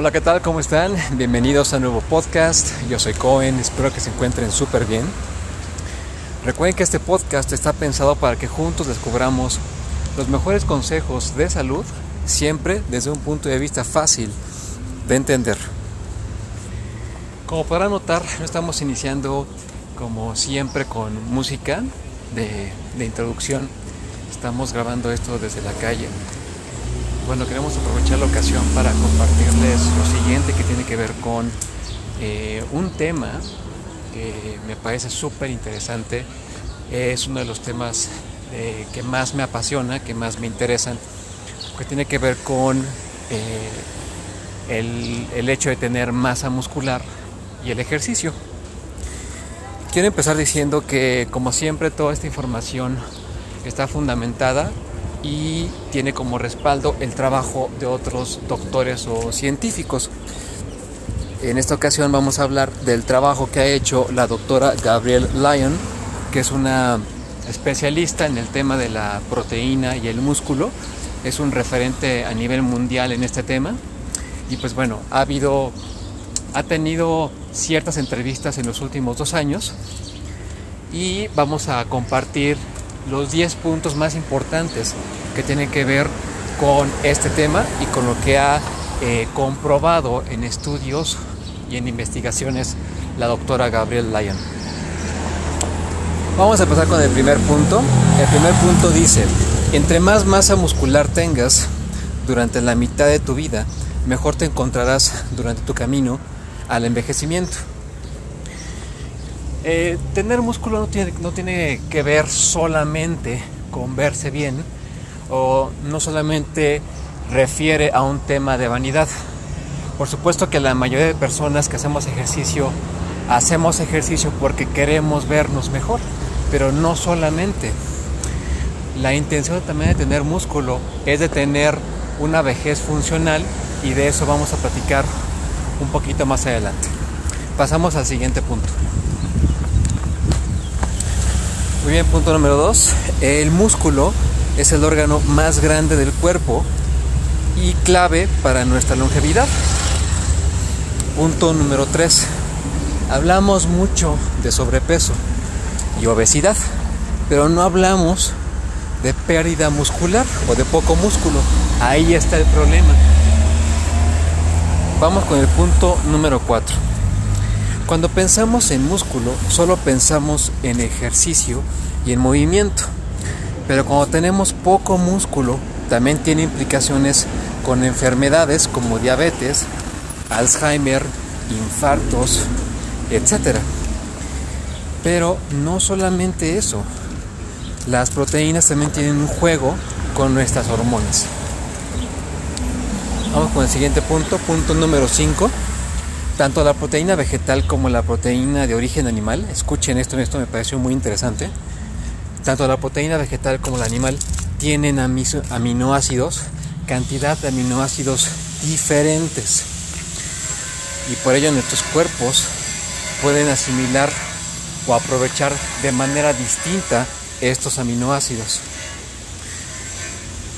Hola, ¿qué tal? ¿Cómo están? Bienvenidos a un nuevo podcast. Yo soy Cohen, espero que se encuentren súper bien. Recuerden que este podcast está pensado para que juntos descubramos los mejores consejos de salud, siempre desde un punto de vista fácil de entender. Como podrán notar, no estamos iniciando como siempre con música de, de introducción. Estamos grabando esto desde la calle bueno, queremos aprovechar la ocasión para compartirles lo siguiente que tiene que ver con eh, un tema que me parece súper interesante. Es uno de los temas eh, que más me apasiona, que más me interesan, que tiene que ver con eh, el, el hecho de tener masa muscular y el ejercicio. Quiero empezar diciendo que, como siempre, toda esta información está fundamentada y tiene como respaldo el trabajo de otros doctores o científicos. En esta ocasión vamos a hablar del trabajo que ha hecho la doctora Gabrielle Lyon, que es una especialista en el tema de la proteína y el músculo. Es un referente a nivel mundial en este tema. Y pues bueno, ha habido, ha tenido ciertas entrevistas en los últimos dos años y vamos a compartir los 10 puntos más importantes que tienen que ver con este tema y con lo que ha eh, comprobado en estudios y en investigaciones la doctora Gabrielle Lyon. Vamos a empezar con el primer punto. El primer punto dice, entre más masa muscular tengas durante la mitad de tu vida, mejor te encontrarás durante tu camino al envejecimiento. Eh, tener músculo no tiene, no tiene que ver solamente con verse bien o no solamente refiere a un tema de vanidad. Por supuesto que la mayoría de personas que hacemos ejercicio, hacemos ejercicio porque queremos vernos mejor, pero no solamente. La intención también de tener músculo es de tener una vejez funcional y de eso vamos a platicar un poquito más adelante. Pasamos al siguiente punto. Muy bien, punto número dos. El músculo es el órgano más grande del cuerpo y clave para nuestra longevidad. Punto número tres. Hablamos mucho de sobrepeso y obesidad, pero no hablamos de pérdida muscular o de poco músculo. Ahí está el problema. Vamos con el punto número 4. Cuando pensamos en músculo, solo pensamos en ejercicio y en movimiento. Pero cuando tenemos poco músculo, también tiene implicaciones con enfermedades como diabetes, Alzheimer, infartos, etc. Pero no solamente eso. Las proteínas también tienen un juego con nuestras hormonas. Vamos con el siguiente punto, punto número 5 tanto la proteína vegetal como la proteína de origen animal, escuchen esto, esto me pareció muy interesante, tanto la proteína vegetal como la animal tienen aminoácidos, cantidad de aminoácidos diferentes. Y por ello nuestros cuerpos pueden asimilar o aprovechar de manera distinta estos aminoácidos.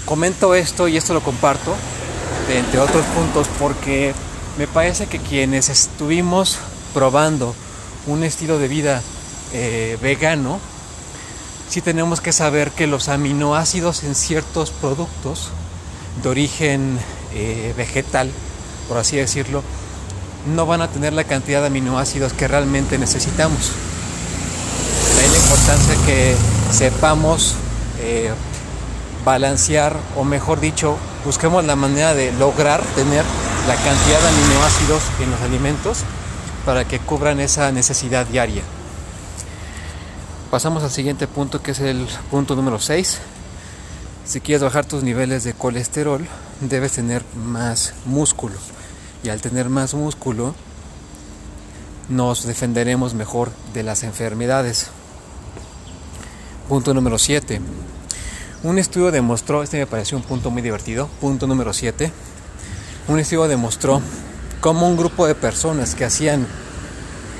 Comento esto y esto lo comparto, entre otros puntos, porque me parece que quienes estuvimos probando un estilo de vida eh, vegano, sí tenemos que saber que los aminoácidos en ciertos productos de origen eh, vegetal, por así decirlo, no van a tener la cantidad de aminoácidos que realmente necesitamos. De ahí la importancia que sepamos eh, balancear, o mejor dicho, busquemos la manera de lograr tener la cantidad de aminoácidos en los alimentos para que cubran esa necesidad diaria. Pasamos al siguiente punto que es el punto número 6. Si quieres bajar tus niveles de colesterol, debes tener más músculo. Y al tener más músculo, nos defenderemos mejor de las enfermedades. Punto número 7. Un estudio demostró, este me pareció un punto muy divertido, punto número 7, un estudio demostró cómo un grupo de personas que hacían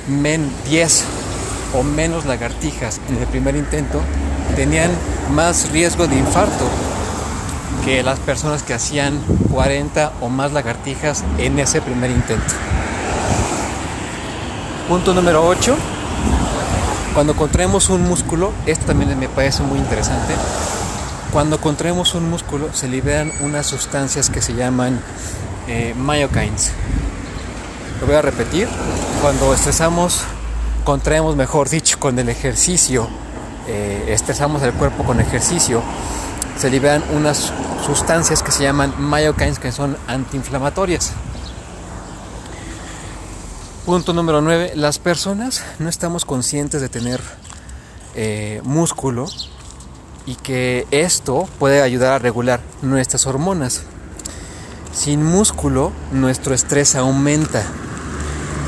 men 10 o menos lagartijas en el primer intento tenían más riesgo de infarto que las personas que hacían 40 o más lagartijas en ese primer intento. Punto número 8. Cuando contraemos un músculo, esto también me parece muy interesante, cuando contraemos un músculo se liberan unas sustancias que se llaman eh, myokines. Lo voy a repetir. Cuando estresamos, contraemos, mejor dicho, con el ejercicio, eh, estresamos el cuerpo con ejercicio, se liberan unas sustancias que se llaman myokines, que son antiinflamatorias. Punto número 9. Las personas no estamos conscientes de tener eh, músculo y que esto puede ayudar a regular nuestras hormonas. Sin músculo, nuestro estrés aumenta,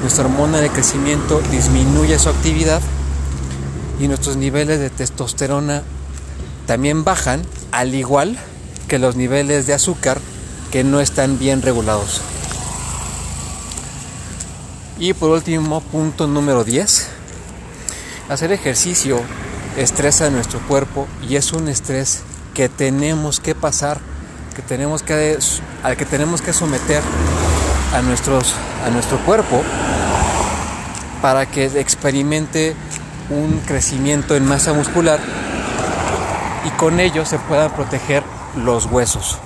nuestra hormona de crecimiento disminuye su actividad y nuestros niveles de testosterona también bajan, al igual que los niveles de azúcar que no están bien regulados. Y por último, punto número 10. Hacer ejercicio estresa nuestro cuerpo y es un estrés que tenemos que pasar, que tenemos que, al que tenemos que someter a, nuestros, a nuestro cuerpo para que experimente un crecimiento en masa muscular y con ello se puedan proteger los huesos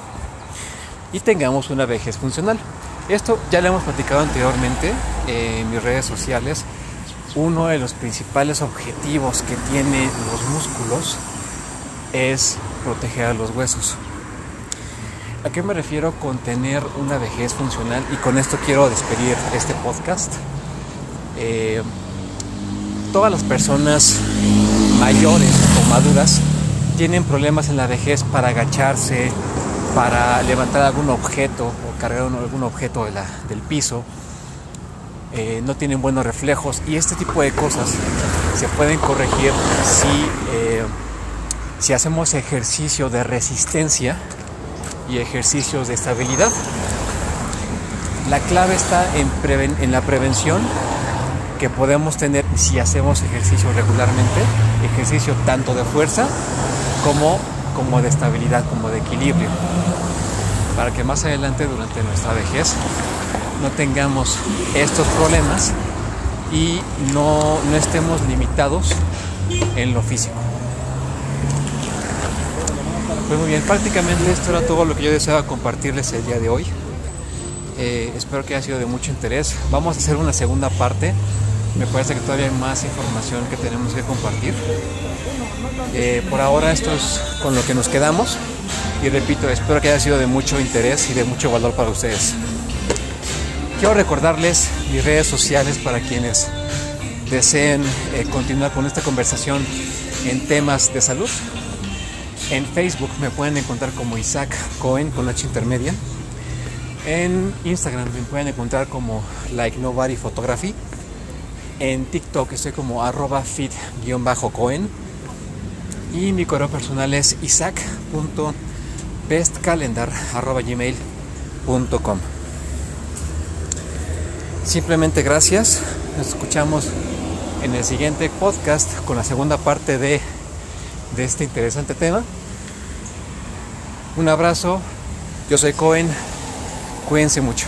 y tengamos una vejez funcional. Esto ya lo hemos platicado anteriormente en mis redes sociales. Uno de los principales objetivos que tienen los músculos es proteger a los huesos. ¿A qué me refiero con tener una vejez funcional? Y con esto quiero despedir este podcast. Eh, todas las personas mayores o maduras tienen problemas en la vejez para agacharse, para levantar algún objeto o cargar algún objeto del piso. Eh, no tienen buenos reflejos y este tipo de cosas se pueden corregir si, eh, si hacemos ejercicio de resistencia y ejercicios de estabilidad. La clave está en, en la prevención que podemos tener si hacemos ejercicio regularmente, ejercicio tanto de fuerza como como de estabilidad, como de equilibrio, para que más adelante durante nuestra vejez no tengamos estos problemas y no, no estemos limitados en lo físico. Pues muy bien, prácticamente esto era todo lo que yo deseaba compartirles el día de hoy. Eh, espero que haya sido de mucho interés. Vamos a hacer una segunda parte. Me parece que todavía hay más información que tenemos que compartir. Eh, por ahora esto es con lo que nos quedamos y repito, espero que haya sido de mucho interés y de mucho valor para ustedes. Quiero recordarles mis redes sociales para quienes deseen eh, continuar con esta conversación en temas de salud. En Facebook me pueden encontrar como Isaac Cohen con H intermedia. En Instagram me pueden encontrar como Like Nobody Photography. En TikTok estoy como arroba fit-cohen y mi correo personal es isaac.bestcalendar.gmail.com Simplemente gracias. Nos escuchamos en el siguiente podcast con la segunda parte de, de este interesante tema. Un abrazo. Yo soy Cohen. Cuídense mucho.